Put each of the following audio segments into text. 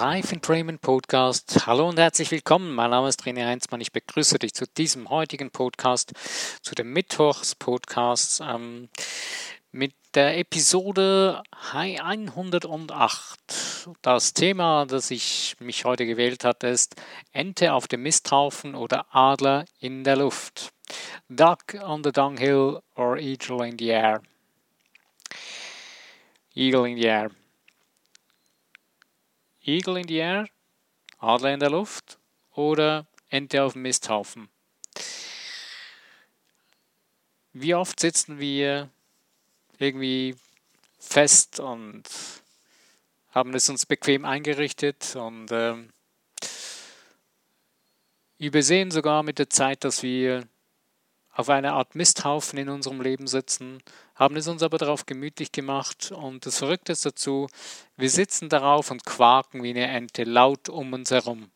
Live in Bremen Podcast. Hallo und herzlich willkommen. Mein Name ist René Heinzmann. Ich begrüße dich zu diesem heutigen Podcast, zu dem Mittwochs-Podcast ähm, mit der Episode 108. Das Thema, das ich mich heute gewählt habe, ist Ente auf dem Misthaufen oder Adler in der Luft. Duck on the dunghill or eagle in the air. Eagle in the air. Eagle in the air, Adler in der Luft oder Ente auf dem Misthaufen. Wie oft sitzen wir irgendwie fest und haben es uns bequem eingerichtet und äh, übersehen sogar mit der Zeit, dass wir auf einer Art Misthaufen in unserem Leben sitzen, haben es uns aber darauf gemütlich gemacht und das Verrückte ist dazu, wir sitzen darauf und quaken wie eine Ente laut um uns herum.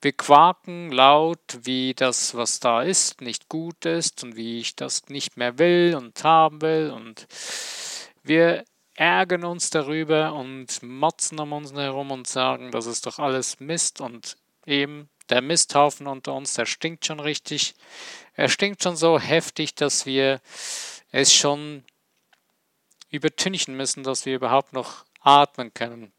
Wir quaken laut, wie das, was da ist, nicht gut ist und wie ich das nicht mehr will und haben will und wir ärgern uns darüber und motzen um uns herum und sagen, das ist doch alles Mist und eben der Misthaufen unter uns, der stinkt schon richtig. Er stinkt schon so heftig, dass wir es schon übertünchen müssen, dass wir überhaupt noch atmen können.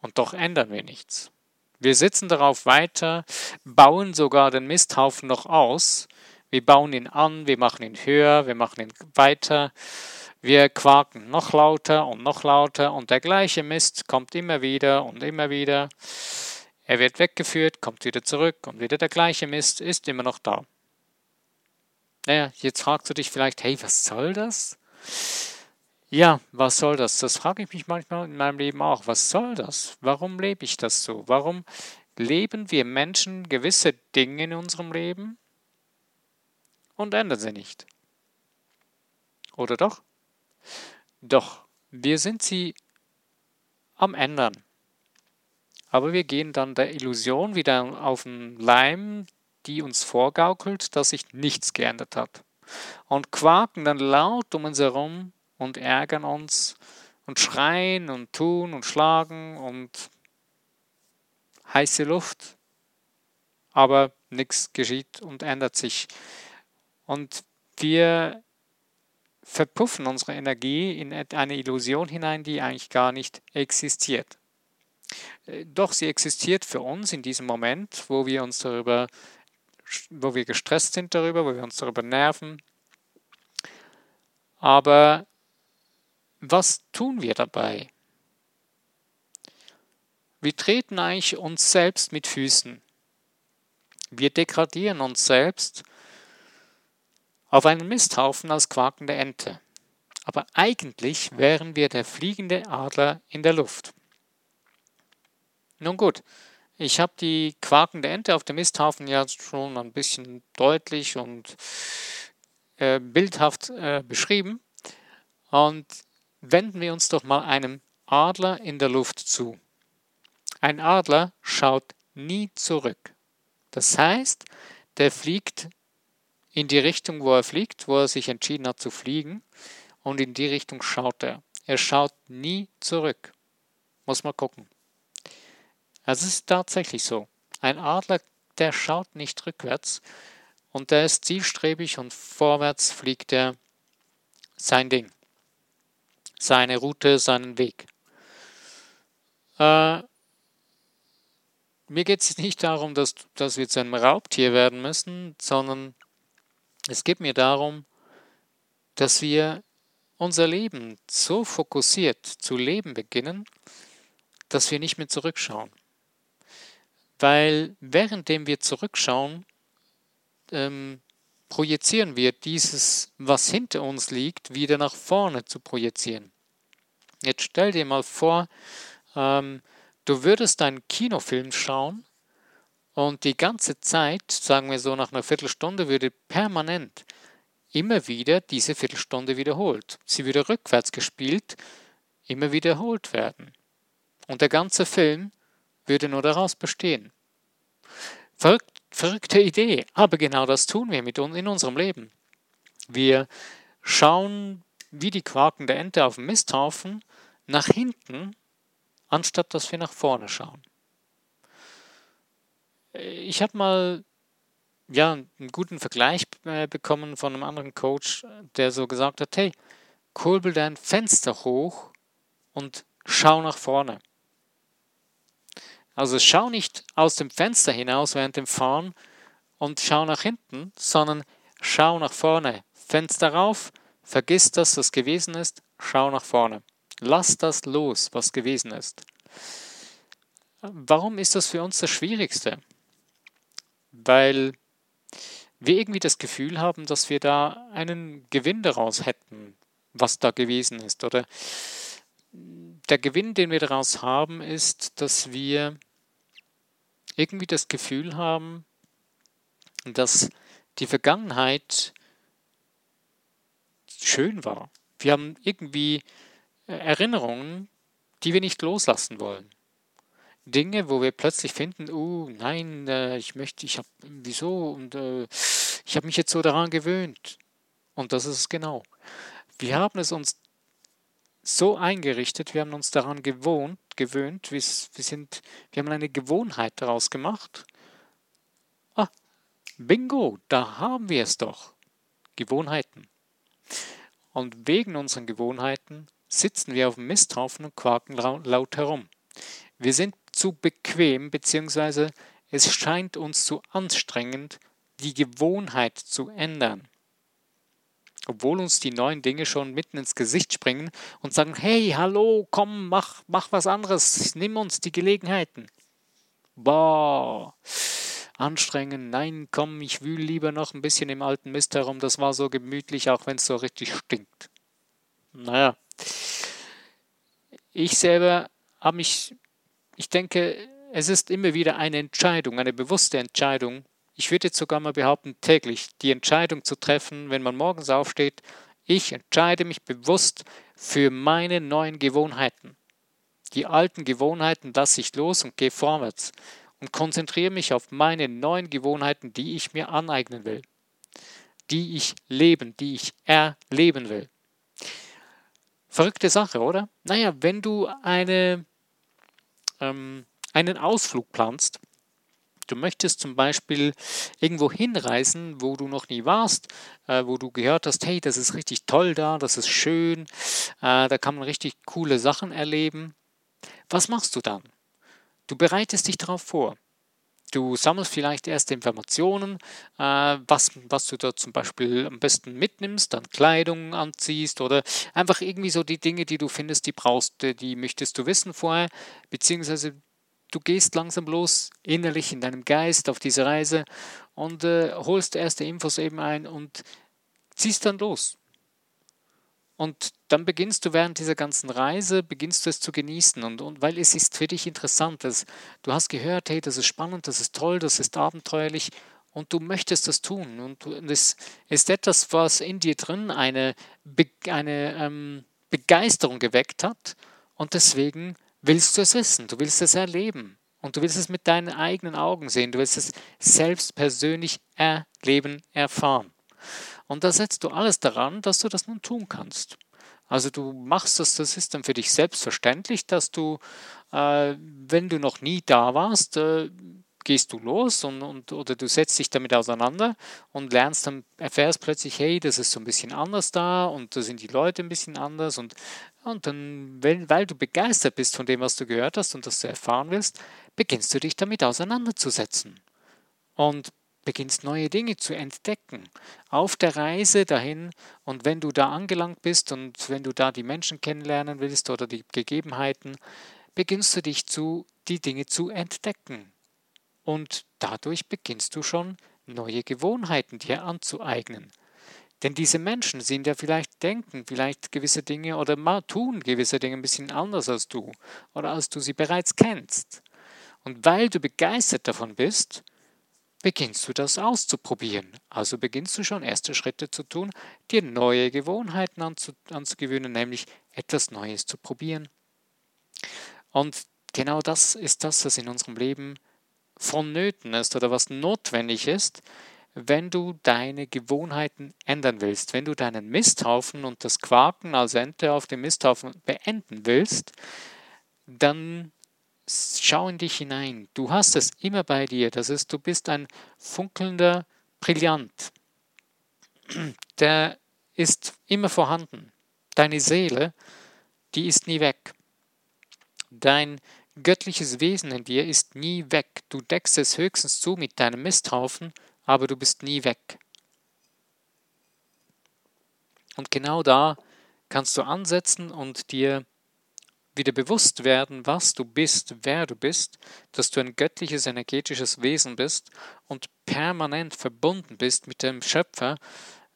Und doch ändern wir nichts. Wir sitzen darauf weiter, bauen sogar den Misthaufen noch aus. Wir bauen ihn an, wir machen ihn höher, wir machen ihn weiter. Wir quaken noch lauter und noch lauter und der gleiche Mist kommt immer wieder und immer wieder. Er wird weggeführt, kommt wieder zurück und wieder der gleiche Mist ist immer noch da. Naja, jetzt fragst du dich vielleicht, hey, was soll das? Ja, was soll das? Das frage ich mich manchmal in meinem Leben auch. Was soll das? Warum lebe ich das so? Warum leben wir Menschen gewisse Dinge in unserem Leben und ändern sie nicht? Oder doch? Doch, wir sind sie am Ändern. Aber wir gehen dann der Illusion wieder auf den Leim, die uns vorgaukelt, dass sich nichts geändert hat. Und quaken dann laut um uns herum und ärgern uns und schreien und tun und schlagen und heiße Luft. Aber nichts geschieht und ändert sich. Und wir verpuffen unsere Energie in eine Illusion hinein, die eigentlich gar nicht existiert. Äh, doch sie existiert für uns in diesem Moment, wo wir uns darüber, wo wir gestresst sind darüber, wo wir uns darüber nerven. Aber was tun wir dabei? Wir treten eigentlich uns selbst mit Füßen. Wir degradieren uns selbst auf einen Misthaufen als quakende Ente. Aber eigentlich wären wir der fliegende Adler in der Luft. Nun gut, ich habe die quakende Ente auf dem Misthaufen ja schon ein bisschen deutlich und äh, bildhaft äh, beschrieben. Und wenden wir uns doch mal einem Adler in der Luft zu. Ein Adler schaut nie zurück. Das heißt, der fliegt in die Richtung, wo er fliegt, wo er sich entschieden hat zu fliegen, und in die Richtung schaut er. Er schaut nie zurück. Muss man gucken. Also es ist tatsächlich so. Ein Adler, der schaut nicht rückwärts und der ist zielstrebig und vorwärts fliegt er sein Ding, seine Route, seinen Weg. Äh, mir geht es nicht darum, dass, dass wir zu einem Raubtier werden müssen, sondern es geht mir darum, dass wir unser Leben so fokussiert zu leben beginnen, dass wir nicht mehr zurückschauen. Weil währenddem wir zurückschauen, ähm, projizieren wir dieses, was hinter uns liegt, wieder nach vorne zu projizieren. Jetzt stell dir mal vor, ähm, du würdest einen Kinofilm schauen und die ganze Zeit, sagen wir so nach einer Viertelstunde, würde permanent immer wieder diese Viertelstunde wiederholt. Sie würde rückwärts gespielt, immer wiederholt werden. Und der ganze Film würde nur daraus bestehen. Verrückt, verrückte Idee, aber genau das tun wir mit in unserem Leben. Wir schauen wie die quakende Ente auf dem Misthaufen nach hinten anstatt dass wir nach vorne schauen. Ich habe mal ja, einen guten Vergleich äh, bekommen von einem anderen Coach, der so gesagt hat, hey, kurbel dein Fenster hoch und schau nach vorne. Also schau nicht aus dem Fenster hinaus während dem Fahren und schau nach hinten, sondern schau nach vorne. Fenster rauf, vergiss das, was gewesen ist, schau nach vorne. Lass das los, was gewesen ist. Warum ist das für uns das Schwierigste? Weil wir irgendwie das Gefühl haben, dass wir da einen Gewinn daraus hätten, was da gewesen ist. Oder der Gewinn, den wir daraus haben, ist, dass wir irgendwie das Gefühl haben, dass die Vergangenheit schön war. Wir haben irgendwie äh, Erinnerungen, die wir nicht loslassen wollen. Dinge, wo wir plötzlich finden, oh nein, äh, ich möchte, ich habe, wieso? Und äh, ich habe mich jetzt so daran gewöhnt. Und das ist es genau. Wir haben es uns so eingerichtet, wir haben uns daran gewohnt, gewöhnt, wir, sind, wir haben eine Gewohnheit daraus gemacht. Ah, bingo, da haben wir es doch. Gewohnheiten. Und wegen unseren Gewohnheiten sitzen wir auf dem Misthaufen und quaken laut herum. Wir sind zu bequem, beziehungsweise es scheint uns zu anstrengend, die Gewohnheit zu ändern. Obwohl uns die neuen Dinge schon mitten ins Gesicht springen und sagen, hey, hallo, komm, mach, mach was anderes, nimm uns die Gelegenheiten. Boah, anstrengend, nein, komm, ich wühle lieber noch ein bisschen im alten Mist herum, das war so gemütlich, auch wenn es so richtig stinkt. Naja, ich selber habe mich ich denke, es ist immer wieder eine Entscheidung, eine bewusste Entscheidung. Ich würde jetzt sogar mal behaupten, täglich die Entscheidung zu treffen, wenn man morgens aufsteht, ich entscheide mich bewusst für meine neuen Gewohnheiten. Die alten Gewohnheiten lasse ich los und gehe vorwärts und konzentriere mich auf meine neuen Gewohnheiten, die ich mir aneignen will, die ich leben, die ich erleben will. Verrückte Sache, oder? Naja, wenn du eine ähm, einen Ausflug planst, du möchtest zum Beispiel irgendwo hinreisen, wo du noch nie warst, äh, wo du gehört hast, hey, das ist richtig toll da, das ist schön, äh, da kann man richtig coole Sachen erleben. Was machst du dann? Du bereitest dich darauf vor. Du sammelst vielleicht erste Informationen, äh, was, was du da zum Beispiel am besten mitnimmst, dann Kleidung anziehst oder einfach irgendwie so die Dinge, die du findest, die brauchst, die möchtest du wissen vorher, beziehungsweise du gehst langsam los innerlich in deinem Geist auf diese Reise und äh, holst erste Infos eben ein und ziehst dann los. Und dann beginnst du während dieser ganzen Reise, beginnst du es zu genießen. Und, und weil es ist für dich interessant, dass du hast gehört, hey, das ist spannend, das ist toll, das ist abenteuerlich und du möchtest das tun. Und, es ist etwas, was in dir drin eine, Be eine ähm, Begeisterung geweckt hat. Und deswegen willst du es wissen, du willst es erleben. Und du willst es mit deinen eigenen Augen sehen. Du willst es selbst persönlich erleben, erfahren. Und da setzt du alles daran, dass du das nun tun kannst. Also du machst das, das ist dann für dich selbstverständlich, dass du, äh, wenn du noch nie da warst, äh, gehst du los und, und, oder du setzt dich damit auseinander und lernst dann, erfährst plötzlich, hey, das ist so ein bisschen anders da und da sind die Leute ein bisschen anders und, und dann, weil, weil du begeistert bist von dem, was du gehört hast und das du erfahren willst, beginnst du dich damit auseinanderzusetzen. Und beginnst neue Dinge zu entdecken auf der Reise dahin und wenn du da angelangt bist und wenn du da die Menschen kennenlernen willst oder die Gegebenheiten, beginnst du dich zu die Dinge zu entdecken und dadurch beginnst du schon neue Gewohnheiten dir anzueignen. Denn diese Menschen sind ja vielleicht denken, vielleicht gewisse Dinge oder tun gewisse Dinge ein bisschen anders als du oder als du sie bereits kennst. Und weil du begeistert davon bist, beginnst du das auszuprobieren. Also beginnst du schon erste Schritte zu tun, dir neue Gewohnheiten anzu, anzugewöhnen, nämlich etwas Neues zu probieren. Und genau das ist das, was in unserem Leben vonnöten ist oder was notwendig ist, wenn du deine Gewohnheiten ändern willst, wenn du deinen Misthaufen und das Quaken als Ente auf dem Misthaufen beenden willst, dann schau in dich hinein. Du hast es immer bei dir. Das ist, du bist ein funkelnder Brillant. Der ist immer vorhanden. Deine Seele, die ist nie weg. Dein göttliches Wesen in dir ist nie weg. Du deckst es höchstens zu mit deinem Misthaufen, aber du bist nie weg. Und genau da kannst du ansetzen und dir wieder bewusst werden, was du bist, wer du bist, dass du ein göttliches, energetisches Wesen bist und permanent verbunden bist mit dem Schöpfer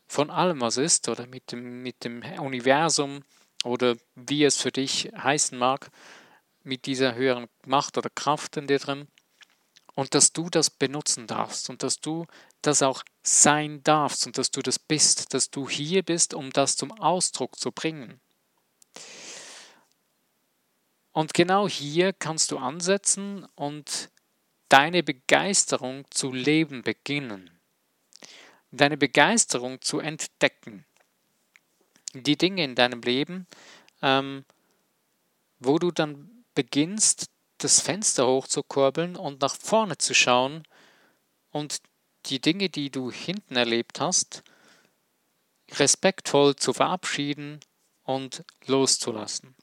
von allem, was ist, oder mit dem, mit dem Universum oder wie es für dich heißen mag, mit dieser höheren Macht oder Kraft in dir drin. Und dass du das benutzen darfst und dass du das auch sein darfst und dass du das bist, dass du hier bist, um das zum Ausdruck zu bringen. Und genau hier kannst du ansetzen und deine Begeisterung zu leben beginnen. Deine Begeisterung zu entdecken. Die Dinge in deinem Leben, ähm, wo du dann beginnst, das Fenster hochzukurbeln und nach vorne zu schauen und die Dinge, die du hinten erlebt hast, respektvoll zu verabschieden und loszulassen.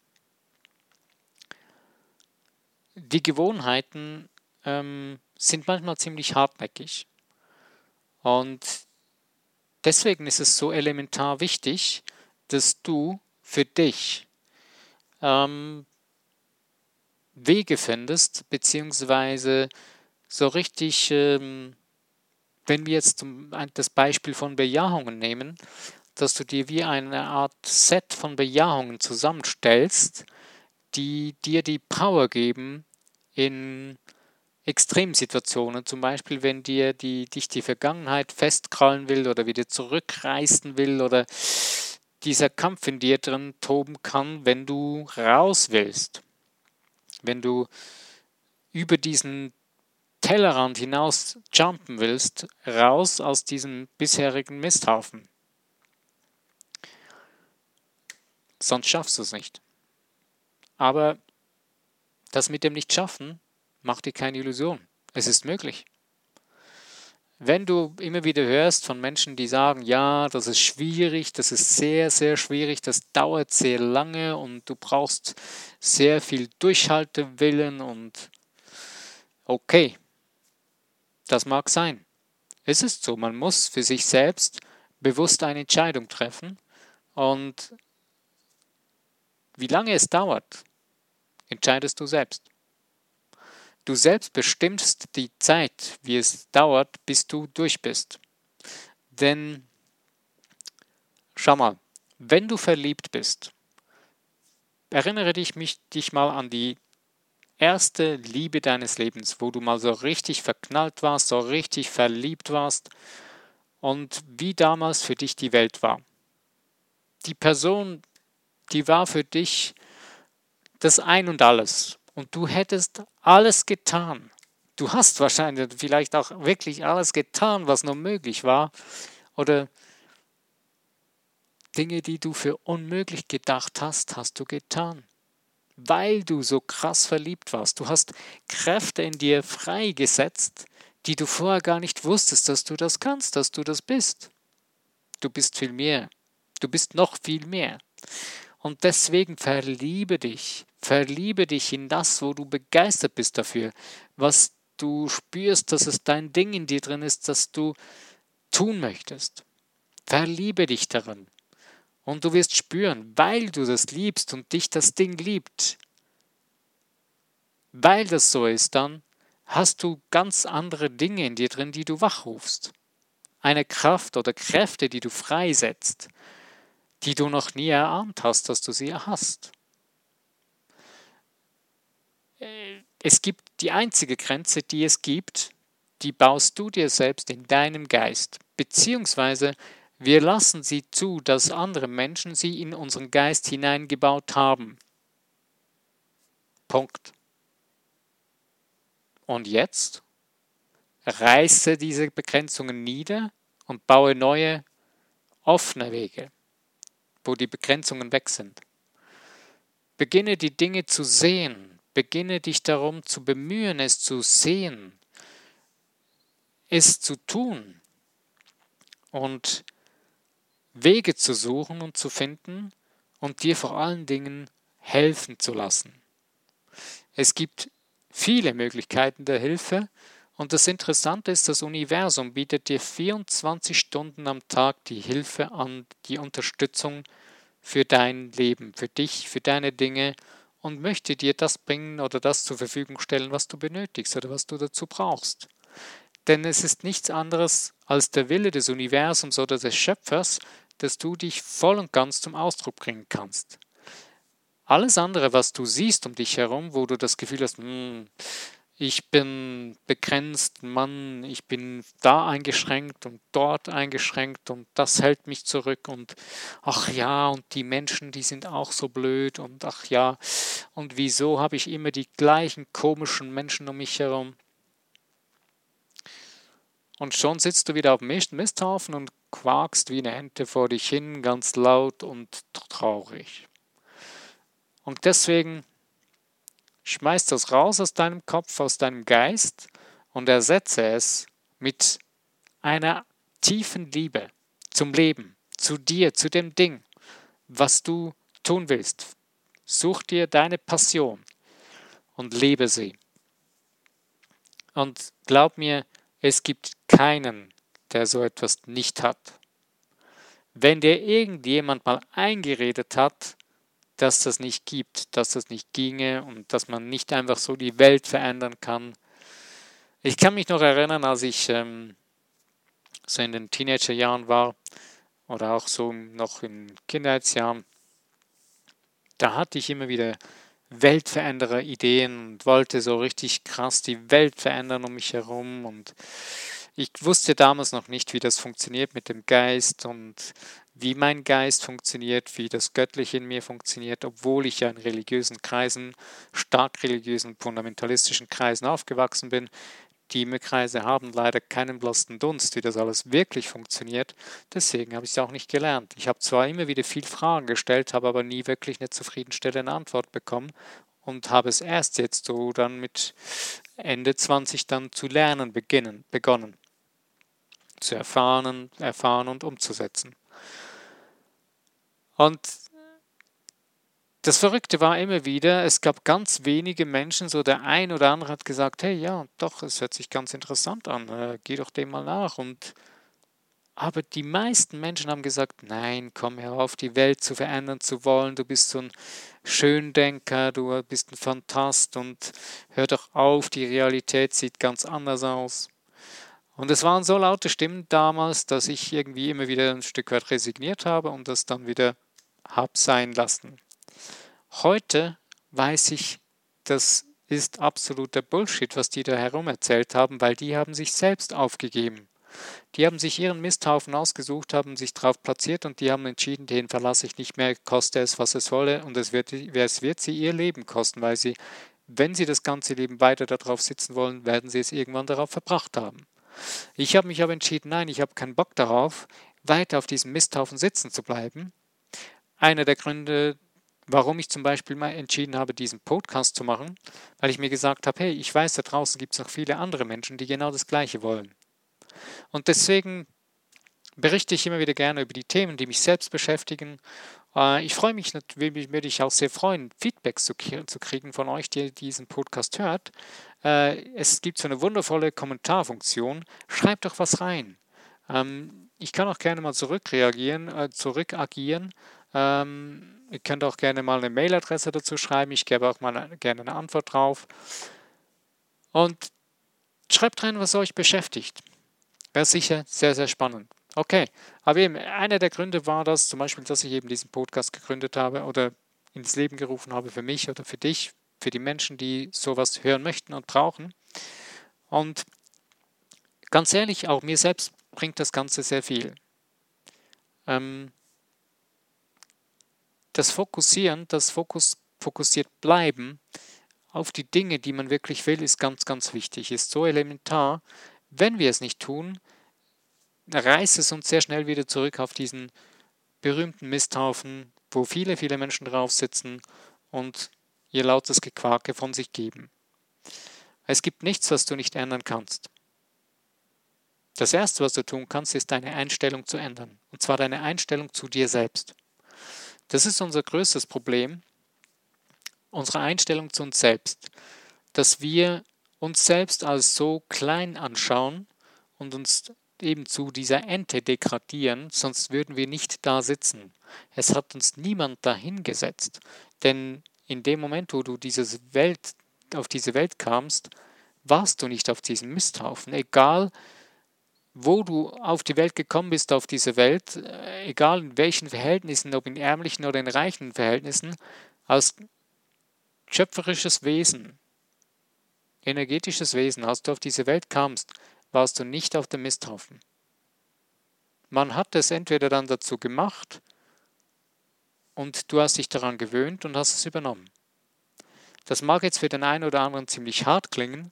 Die Gewohnheiten ähm, sind manchmal ziemlich hartnäckig. Und deswegen ist es so elementar wichtig, dass du für dich ähm, Wege findest, beziehungsweise so richtig ähm, wenn wir jetzt das Beispiel von Bejahungen nehmen, dass du dir wie eine Art Set von Bejahungen zusammenstellst, die dir die Power geben in Extremsituationen, zum Beispiel wenn dir die, dich die Vergangenheit festkrallen will oder wieder zurückreißen will oder dieser Kampf in dir drin toben kann, wenn du raus willst. Wenn du über diesen Tellerrand hinaus jumpen willst, raus aus diesem bisherigen Misthaufen. Sonst schaffst du es nicht. Aber das mit dem Nicht-Schaffen macht dir keine Illusion. Es ist möglich. Wenn du immer wieder hörst von Menschen, die sagen, ja, das ist schwierig, das ist sehr, sehr schwierig, das dauert sehr lange und du brauchst sehr viel Durchhaltewillen und okay, das mag sein. Es ist so, man muss für sich selbst bewusst eine Entscheidung treffen und wie lange es dauert, entscheidest du selbst. Du selbst bestimmst die Zeit, wie es dauert, bis du durch bist. Denn schau mal, wenn du verliebt bist, erinnere dich, mich, dich mal an die erste Liebe deines Lebens, wo du mal so richtig verknallt warst, so richtig verliebt warst und wie damals für dich die Welt war. Die Person, die war für dich das Ein und alles und du hättest alles getan. Du hast wahrscheinlich vielleicht auch wirklich alles getan, was nur möglich war oder Dinge, die du für unmöglich gedacht hast, hast du getan weil du so krass verliebt warst. Du hast Kräfte in dir freigesetzt, die du vorher gar nicht wusstest, dass du das kannst, dass du das bist. Du bist viel mehr. Du bist noch viel mehr. Und deswegen verliebe dich. Verliebe dich in das, wo du begeistert bist dafür, was du spürst, dass es dein Ding in dir drin ist, das du tun möchtest. Verliebe dich darin. Und du wirst spüren, weil du das liebst und dich das Ding liebt, weil das so ist, dann hast du ganz andere Dinge in dir drin, die du wachrufst. Eine Kraft oder Kräfte, die du freisetzt, die du noch nie erahnt hast, dass du sie hast. Es gibt die einzige Grenze, die es gibt, die baust du dir selbst in deinem Geist, beziehungsweise wir lassen sie zu, dass andere Menschen sie in unseren Geist hineingebaut haben. Punkt. Und jetzt reiße diese Begrenzungen nieder und baue neue, offene Wege, wo die Begrenzungen weg sind. Beginne die Dinge zu sehen. Beginne dich darum zu bemühen, es zu sehen, es zu tun und Wege zu suchen und zu finden und dir vor allen Dingen helfen zu lassen. Es gibt viele Möglichkeiten der Hilfe und das Interessante ist, das Universum bietet dir 24 Stunden am Tag die Hilfe an, die Unterstützung für dein Leben, für dich, für deine Dinge und möchte dir das bringen oder das zur Verfügung stellen, was du benötigst oder was du dazu brauchst. Denn es ist nichts anderes als der Wille des Universums oder des Schöpfers, dass du dich voll und ganz zum Ausdruck bringen kannst. Alles andere, was du siehst um dich herum, wo du das Gefühl hast, hm, ich bin begrenzt, Mann, ich bin da eingeschränkt und dort eingeschränkt und das hält mich zurück und ach ja, und die Menschen, die sind auch so blöd und ach ja, und wieso habe ich immer die gleichen komischen Menschen um mich herum? Und schon sitzt du wieder auf dem Misthaufen und quakst wie eine Ente vor dich hin, ganz laut und traurig. Und deswegen Schmeiß das raus aus deinem Kopf, aus deinem Geist und ersetze es mit einer tiefen Liebe zum Leben, zu dir, zu dem Ding, was du tun willst. Such dir deine Passion und lebe sie. Und glaub mir, es gibt keinen, der so etwas nicht hat. Wenn dir irgendjemand mal eingeredet hat, dass das nicht gibt, dass das nicht ginge und dass man nicht einfach so die Welt verändern kann. Ich kann mich noch erinnern, als ich ähm, so in den Teenagerjahren war oder auch so noch in Kindheitsjahren, da hatte ich immer wieder Weltveränderer Ideen und wollte so richtig krass die Welt verändern um mich herum und ich wusste damals noch nicht, wie das funktioniert mit dem Geist und wie mein Geist funktioniert, wie das Göttliche in mir funktioniert, obwohl ich ja in religiösen Kreisen, stark religiösen, fundamentalistischen Kreisen aufgewachsen bin. Die Kreise haben leider keinen blassen Dunst, wie das alles wirklich funktioniert. Deswegen habe ich es auch nicht gelernt. Ich habe zwar immer wieder viel Fragen gestellt, habe aber nie wirklich eine zufriedenstellende Antwort bekommen und habe es erst jetzt so dann mit Ende 20 dann zu lernen beginnen, begonnen, zu erfahren, erfahren und umzusetzen. Und das Verrückte war immer wieder, es gab ganz wenige Menschen, so der ein oder andere hat gesagt, hey ja, doch, es hört sich ganz interessant an, äh, geh doch dem mal nach. Und aber die meisten Menschen haben gesagt, nein, komm hör auf, die Welt zu verändern zu wollen, du bist so ein Schöndenker, du bist ein Fantast und hör doch auf, die Realität sieht ganz anders aus. Und es waren so laute Stimmen damals, dass ich irgendwie immer wieder ein Stück weit resigniert habe und das dann wieder hab sein lassen. Heute weiß ich, das ist absoluter Bullshit, was die da herum erzählt haben, weil die haben sich selbst aufgegeben. Die haben sich ihren Misthaufen ausgesucht, haben sich drauf platziert und die haben entschieden, den verlasse ich nicht mehr, koste es, was es wolle und es wird, es wird sie ihr Leben kosten, weil sie, wenn sie das ganze Leben weiter darauf sitzen wollen, werden sie es irgendwann darauf verbracht haben. Ich habe mich aber entschieden, nein, ich habe keinen Bock darauf, weiter auf diesem Misthaufen sitzen zu bleiben einer der Gründe, warum ich zum Beispiel mal entschieden habe, diesen Podcast zu machen, weil ich mir gesagt habe, hey, ich weiß, da draußen gibt es noch viele andere Menschen, die genau das Gleiche wollen. Und deswegen berichte ich immer wieder gerne über die Themen, die mich selbst beschäftigen. Äh, ich freue mich natürlich, würde ich auch sehr freuen, Feedbacks zu, zu kriegen von euch, die diesen Podcast hört. Äh, es gibt so eine wundervolle Kommentarfunktion. Schreibt doch was rein. Ähm, ich kann auch gerne mal zurückreagieren, äh, zurückagieren ähm, ihr könnt auch gerne mal eine Mailadresse dazu schreiben. Ich gebe auch mal gerne eine Antwort drauf. Und schreibt rein, was euch beschäftigt. Wäre sicher sehr, sehr spannend. Okay, aber eben, einer der Gründe war das zum Beispiel, dass ich eben diesen Podcast gegründet habe oder ins Leben gerufen habe für mich oder für dich, für die Menschen, die sowas hören möchten und brauchen. Und ganz ehrlich, auch mir selbst bringt das Ganze sehr viel. Ähm, das Fokussieren, das Fokus fokussiert bleiben auf die Dinge, die man wirklich will, ist ganz, ganz wichtig, ist so elementar. Wenn wir es nicht tun, reißt es uns sehr schnell wieder zurück auf diesen berühmten Misthaufen, wo viele, viele Menschen drauf sitzen und ihr lautes Gequake von sich geben. Es gibt nichts, was du nicht ändern kannst. Das Erste, was du tun kannst, ist deine Einstellung zu ändern. Und zwar deine Einstellung zu dir selbst. Das ist unser größtes Problem, unsere Einstellung zu uns selbst. Dass wir uns selbst als so klein anschauen und uns eben zu dieser Ente degradieren, sonst würden wir nicht da sitzen. Es hat uns niemand dahingesetzt. Denn in dem Moment, wo du diese Welt, auf diese Welt kamst, warst du nicht auf diesem Misthaufen. Egal, wo du auf die Welt gekommen bist, auf diese Welt, äh, egal in welchen Verhältnissen, ob in ärmlichen oder in reichen Verhältnissen, als schöpferisches Wesen, energetisches Wesen, als du auf diese Welt kamst, warst du nicht auf dem Misthaufen. Man hat es entweder dann dazu gemacht und du hast dich daran gewöhnt und hast es übernommen. Das mag jetzt für den einen oder anderen ziemlich hart klingen,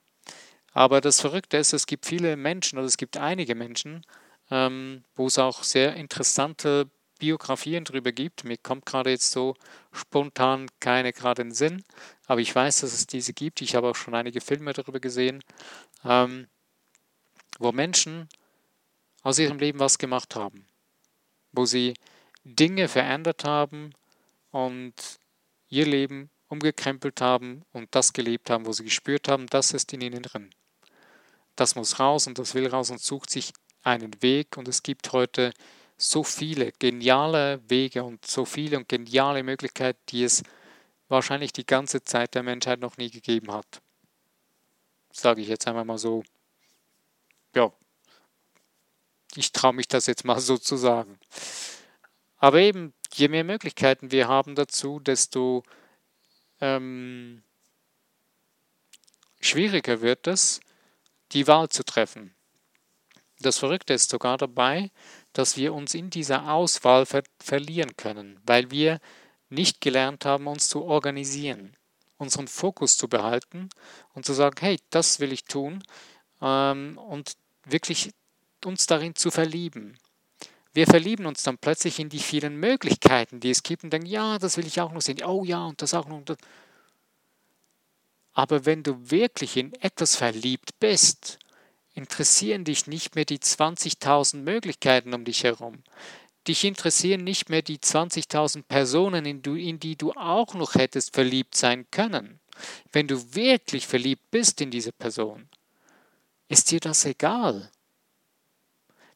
aber das Verrückte ist, es gibt viele Menschen oder es gibt einige Menschen, ähm, wo es auch sehr interessante Biografien darüber gibt. Mir kommt gerade jetzt so spontan keine gerade in den Sinn, aber ich weiß, dass es diese gibt. Ich habe auch schon einige Filme darüber gesehen, ähm, wo Menschen aus ihrem Leben was gemacht haben, wo sie Dinge verändert haben und ihr Leben umgekrempelt haben und das gelebt haben, wo sie gespürt haben, das ist in ihnen drin das muss raus und das will raus und sucht sich einen Weg. Und es gibt heute so viele geniale Wege und so viele und geniale Möglichkeiten, die es wahrscheinlich die ganze Zeit der Menschheit noch nie gegeben hat. Sage ich jetzt einmal mal so. Ja, ich traue mich das jetzt mal so zu sagen. Aber eben, je mehr Möglichkeiten wir haben dazu, desto ähm, schwieriger wird es, die Wahl zu treffen. Das Verrückte ist sogar dabei, dass wir uns in dieser Auswahl ver verlieren können, weil wir nicht gelernt haben, uns zu organisieren, unseren Fokus zu behalten und zu sagen, hey, das will ich tun ähm, und wirklich uns darin zu verlieben. Wir verlieben uns dann plötzlich in die vielen Möglichkeiten, die es gibt und denken, ja, das will ich auch noch sehen, oh ja, und das auch noch. Und das. Aber wenn du wirklich in etwas verliebt bist, interessieren dich nicht mehr die 20.000 Möglichkeiten um dich herum. Dich interessieren nicht mehr die 20.000 Personen, in, die du auch noch hättest verliebt sein können. Wenn du wirklich verliebt bist in diese Person, ist dir das egal.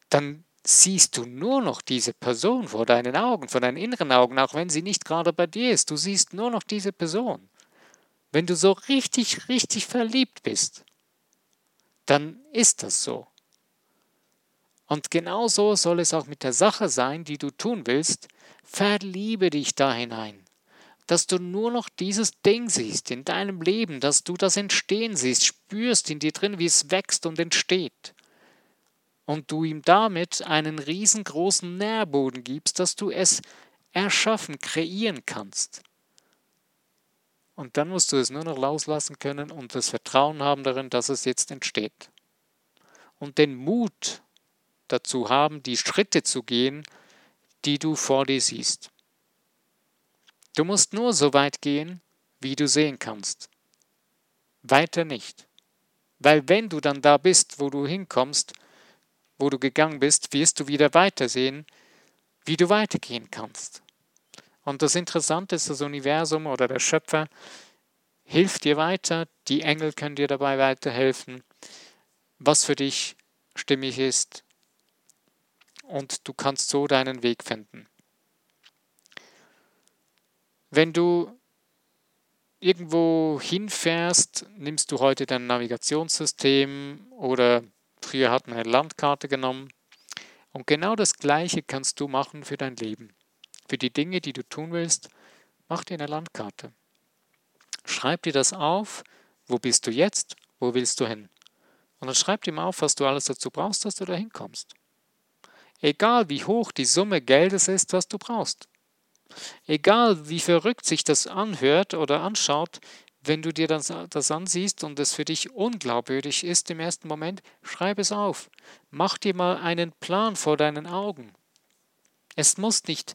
Dann siehst du nur noch diese Person vor deinen Augen, vor deinen inneren Augen, auch wenn sie nicht gerade bei dir ist. Du siehst nur noch diese Person. Wenn du so richtig, richtig verliebt bist, dann ist das so. Und genauso soll es auch mit der Sache sein, die du tun willst. Verliebe dich da hinein, dass du nur noch dieses Ding siehst in deinem Leben, dass du das Entstehen siehst, spürst in dir drin, wie es wächst und entsteht. Und du ihm damit einen riesengroßen Nährboden gibst, dass du es erschaffen, kreieren kannst. Und dann musst du es nur noch loslassen können und das Vertrauen haben darin, dass es jetzt entsteht. Und den Mut dazu haben, die Schritte zu gehen, die du vor dir siehst. Du musst nur so weit gehen, wie du sehen kannst. Weiter nicht. Weil wenn du dann da bist, wo du hinkommst, wo du gegangen bist, wirst du wieder weitersehen, wie du weitergehen kannst. Und das Interessante ist, das Universum oder der Schöpfer hilft dir weiter, die Engel können dir dabei weiterhelfen, was für dich stimmig ist. Und du kannst so deinen Weg finden. Wenn du irgendwo hinfährst, nimmst du heute dein Navigationssystem oder früher hat man eine Landkarte genommen. Und genau das Gleiche kannst du machen für dein Leben. Für die Dinge, die du tun willst, mach dir eine Landkarte. Schreib dir das auf, wo bist du jetzt, wo willst du hin. Und dann schreib dir mal auf, was du alles dazu brauchst, dass du da hinkommst. Egal wie hoch die Summe Geldes ist, was du brauchst. Egal wie verrückt sich das anhört oder anschaut, wenn du dir das, das ansiehst und es für dich unglaubwürdig ist im ersten Moment, schreib es auf. Mach dir mal einen Plan vor deinen Augen. Es muss nicht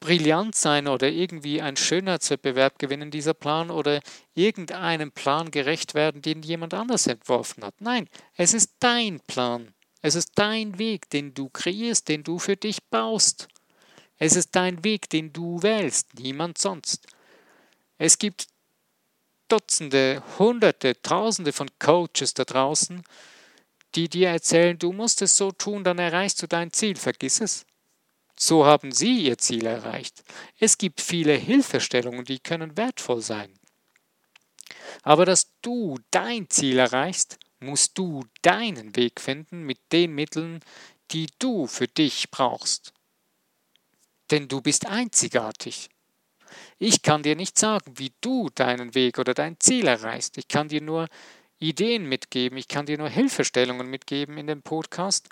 brillant sein oder irgendwie einen Schönheitswettbewerb gewinnen, dieser Plan, oder irgendeinem Plan gerecht werden, den jemand anders entworfen hat. Nein, es ist dein Plan. Es ist dein Weg, den du kreierst, den du für dich baust. Es ist dein Weg, den du wählst, niemand sonst. Es gibt Dutzende, Hunderte, Tausende von Coaches da draußen, die dir erzählen, du musst es so tun, dann erreichst du dein Ziel. Vergiss es. So haben sie ihr Ziel erreicht. Es gibt viele Hilfestellungen, die können wertvoll sein. Aber dass du dein Ziel erreichst, musst du deinen Weg finden mit den Mitteln, die du für dich brauchst. Denn du bist einzigartig. Ich kann dir nicht sagen, wie du deinen Weg oder dein Ziel erreichst. Ich kann dir nur Ideen mitgeben, ich kann dir nur Hilfestellungen mitgeben in dem Podcast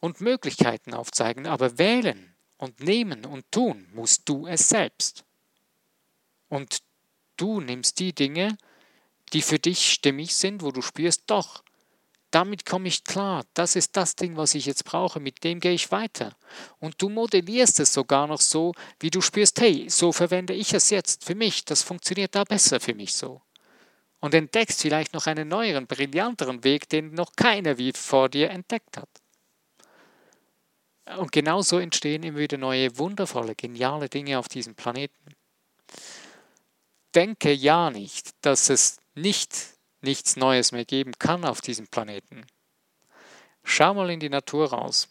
und Möglichkeiten aufzeigen, aber wählen und nehmen und tun musst du es selbst. Und du nimmst die Dinge, die für dich stimmig sind, wo du spürst, doch, damit komme ich klar, das ist das Ding, was ich jetzt brauche, mit dem gehe ich weiter. Und du modellierst es sogar noch so, wie du spürst, hey, so verwende ich es jetzt für mich, das funktioniert da besser für mich so. Und entdeckst vielleicht noch einen neueren, brillanteren Weg, den noch keiner wie vor dir entdeckt hat. Und genauso entstehen immer wieder neue, wundervolle, geniale Dinge auf diesem Planeten. Denke ja nicht, dass es nicht nichts Neues mehr geben kann auf diesem Planeten. Schau mal in die Natur raus.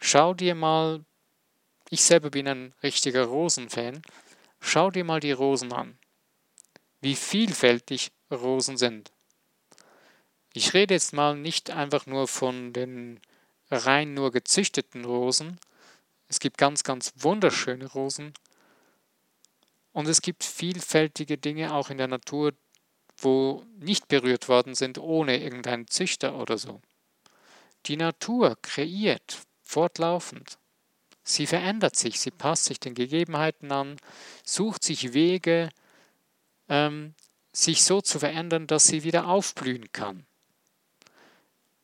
Schau dir mal, ich selber bin ein richtiger Rosenfan, schau dir mal die Rosen an. Wie vielfältig Rosen sind. Ich rede jetzt mal nicht einfach nur von den rein nur gezüchteten Rosen. Es gibt ganz, ganz wunderschöne Rosen. Und es gibt vielfältige Dinge auch in der Natur, wo nicht berührt worden sind ohne irgendeinen Züchter oder so. Die Natur kreiert fortlaufend. Sie verändert sich, sie passt sich den Gegebenheiten an, sucht sich Wege, ähm, sich so zu verändern, dass sie wieder aufblühen kann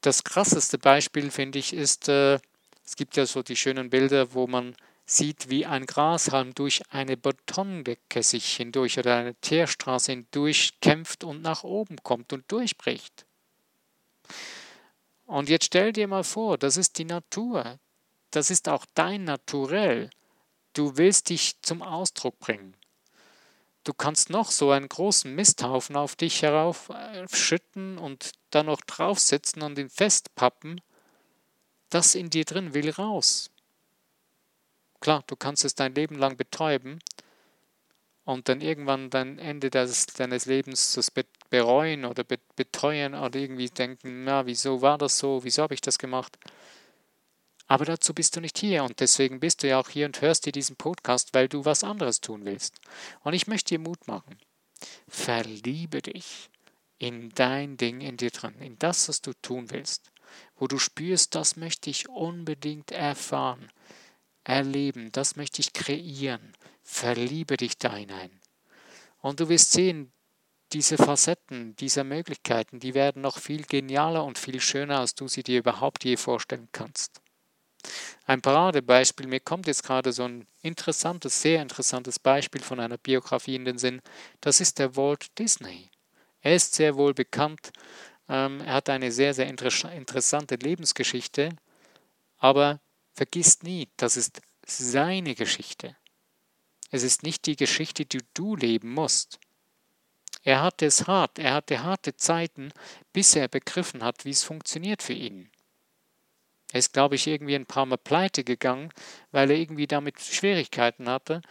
das krasseste Beispiel, finde ich, ist, äh, es gibt ja so die schönen Bilder, wo man sieht, wie ein Grashalm durch eine Betondecke sich hindurch oder eine Teerstraße hindurch kämpft und nach oben kommt und durchbricht. Und jetzt stell dir mal vor, das ist die Natur. Das ist auch dein Naturell. Du willst dich zum Ausdruck bringen. Du kannst noch so einen großen Misthaufen auf dich heraufschütten und dann noch draufsetzen und ihn festpappen. Das in dir drin will raus. Klar, du kannst es dein Leben lang betäuben und dann irgendwann dein Ende des, deines Lebens das bereuen oder beteuern oder irgendwie denken, na, wieso war das so, wieso habe ich das gemacht? Aber dazu bist du nicht hier und deswegen bist du ja auch hier und hörst dir diesen Podcast, weil du was anderes tun willst. Und ich möchte dir Mut machen. Verliebe dich in dein Ding in dir drin, in das, was du tun willst, wo du spürst, das möchte ich unbedingt erfahren, erleben, das möchte ich kreieren. Verliebe dich da hinein. Und du wirst sehen, diese Facetten, diese Möglichkeiten, die werden noch viel genialer und viel schöner, als du sie dir überhaupt je vorstellen kannst. Ein Paradebeispiel, mir kommt jetzt gerade so ein interessantes, sehr interessantes Beispiel von einer Biografie in den Sinn, das ist der Walt Disney. Er ist sehr wohl bekannt, ähm, er hat eine sehr, sehr interessante Lebensgeschichte, aber vergiss nie, das ist seine Geschichte. Es ist nicht die Geschichte, die du leben musst. Er hatte es hart, er hatte harte Zeiten, bis er begriffen hat, wie es funktioniert für ihn. Er ist, glaube ich, irgendwie ein paar Mal pleite gegangen, weil er irgendwie damit Schwierigkeiten hatte,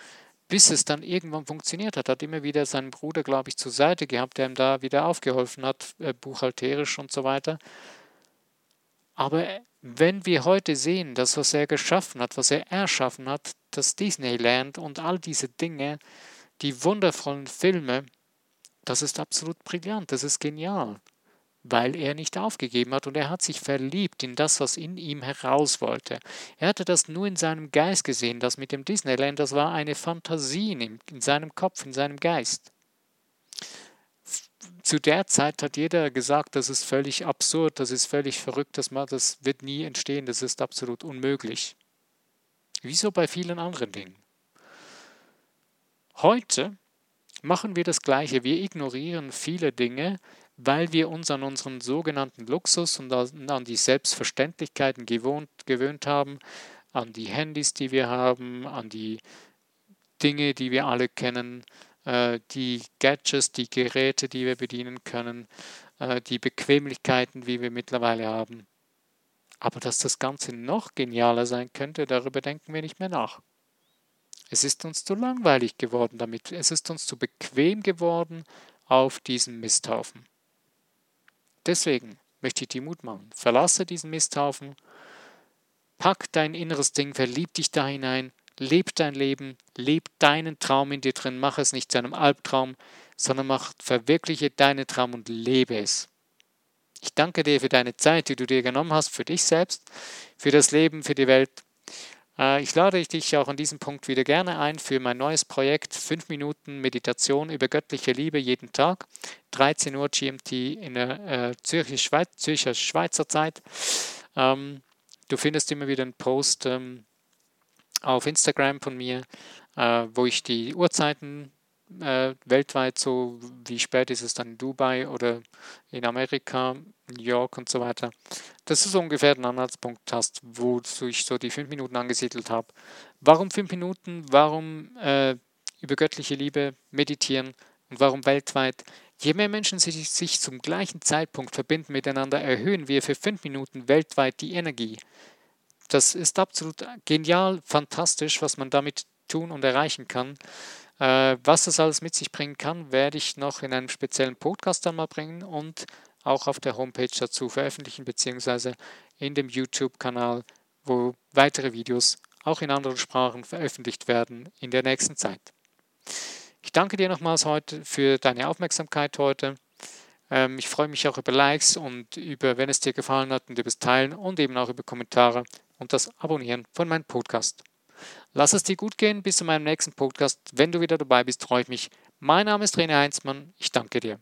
bis es dann irgendwann funktioniert hat. Hat immer wieder seinen Bruder, glaube ich, zur Seite gehabt, der ihm da wieder aufgeholfen hat, äh, buchhalterisch und so weiter. Aber wenn wir heute sehen, das, was er geschaffen hat, was er erschaffen hat, das Disneyland und all diese Dinge, die wundervollen Filme, das ist absolut brillant, das ist genial weil er nicht aufgegeben hat und er hat sich verliebt in das, was in ihm heraus wollte. Er hatte das nur in seinem Geist gesehen, das mit dem Disneyland, das war eine Fantasie in, seinem Kopf, in seinem Geist. Zu der Zeit hat jeder gesagt, das ist völlig absurd, das ist völlig verrückt, das, wird nie entstehen, das ist absolut unmöglich. wie so bei vielen anderen Dingen. Heute machen wir das Gleiche. Wir ignorieren viele Dinge, weil wir uns an unseren sogenannten Luxus und an die Selbstverständlichkeiten gewohnt, gewöhnt haben, an die Handys, die wir haben, an die Dinge, die wir alle kennen, äh, die Gadgets, die Geräte, die wir bedienen können, äh, die Bequemlichkeiten, wie wir mittlerweile haben. Aber dass das Ganze noch genialer sein könnte, darüber denken wir nicht mehr nach. Es ist uns zu langweilig geworden damit. Es ist uns zu bequem geworden auf diesem Misthaufen. Deswegen möchte ich dir Mut machen. Verlasse diesen Misthaufen, pack dein inneres Ding, verlieb dich da hinein, leb dein Leben, leb deinen Traum in dir drin, mach es nicht zu einem Albtraum, sondern mach, verwirkliche deinen Traum und lebe es. Ich danke dir für deine Zeit, die du dir genommen hast, für dich selbst, für das Leben, für die Welt. Äh, ich lade dich auch an diesem Punkt wieder gerne ein für mein neues Projekt 5 Minuten Meditation über göttliche Liebe jeden Tag, 13 Uhr GMT in der äh, Zürcher, Schweiz, Zürcher Schweizer Zeit. Ähm, du findest immer wieder einen Post ähm, auf Instagram von mir, äh, wo ich die Uhrzeiten äh, weltweit so, wie spät ist es dann in Dubai oder in Amerika, New York und so weiter, dass du so ungefähr einen Anhaltspunkt hast, wo ich so die fünf Minuten angesiedelt habe. Warum fünf Minuten? Warum äh, über göttliche Liebe meditieren und warum weltweit? Je mehr Menschen sich, sich zum gleichen Zeitpunkt verbinden miteinander, erhöhen wir für fünf Minuten weltweit die Energie. Das ist absolut genial, fantastisch, was man damit tun und erreichen kann. Äh, was das alles mit sich bringen kann, werde ich noch in einem speziellen Podcast einmal bringen und auch auf der Homepage dazu veröffentlichen, beziehungsweise in dem YouTube-Kanal, wo weitere Videos auch in anderen Sprachen veröffentlicht werden in der nächsten Zeit. Ich danke dir nochmals heute für deine Aufmerksamkeit heute. Ähm, ich freue mich auch über Likes und über, wenn es dir gefallen hat, und über das Teilen und eben auch über Kommentare und das Abonnieren von meinem Podcast. Lass es dir gut gehen. Bis zu meinem nächsten Podcast. Wenn du wieder dabei bist, freue ich mich. Mein Name ist Rene Heinzmann. Ich danke dir.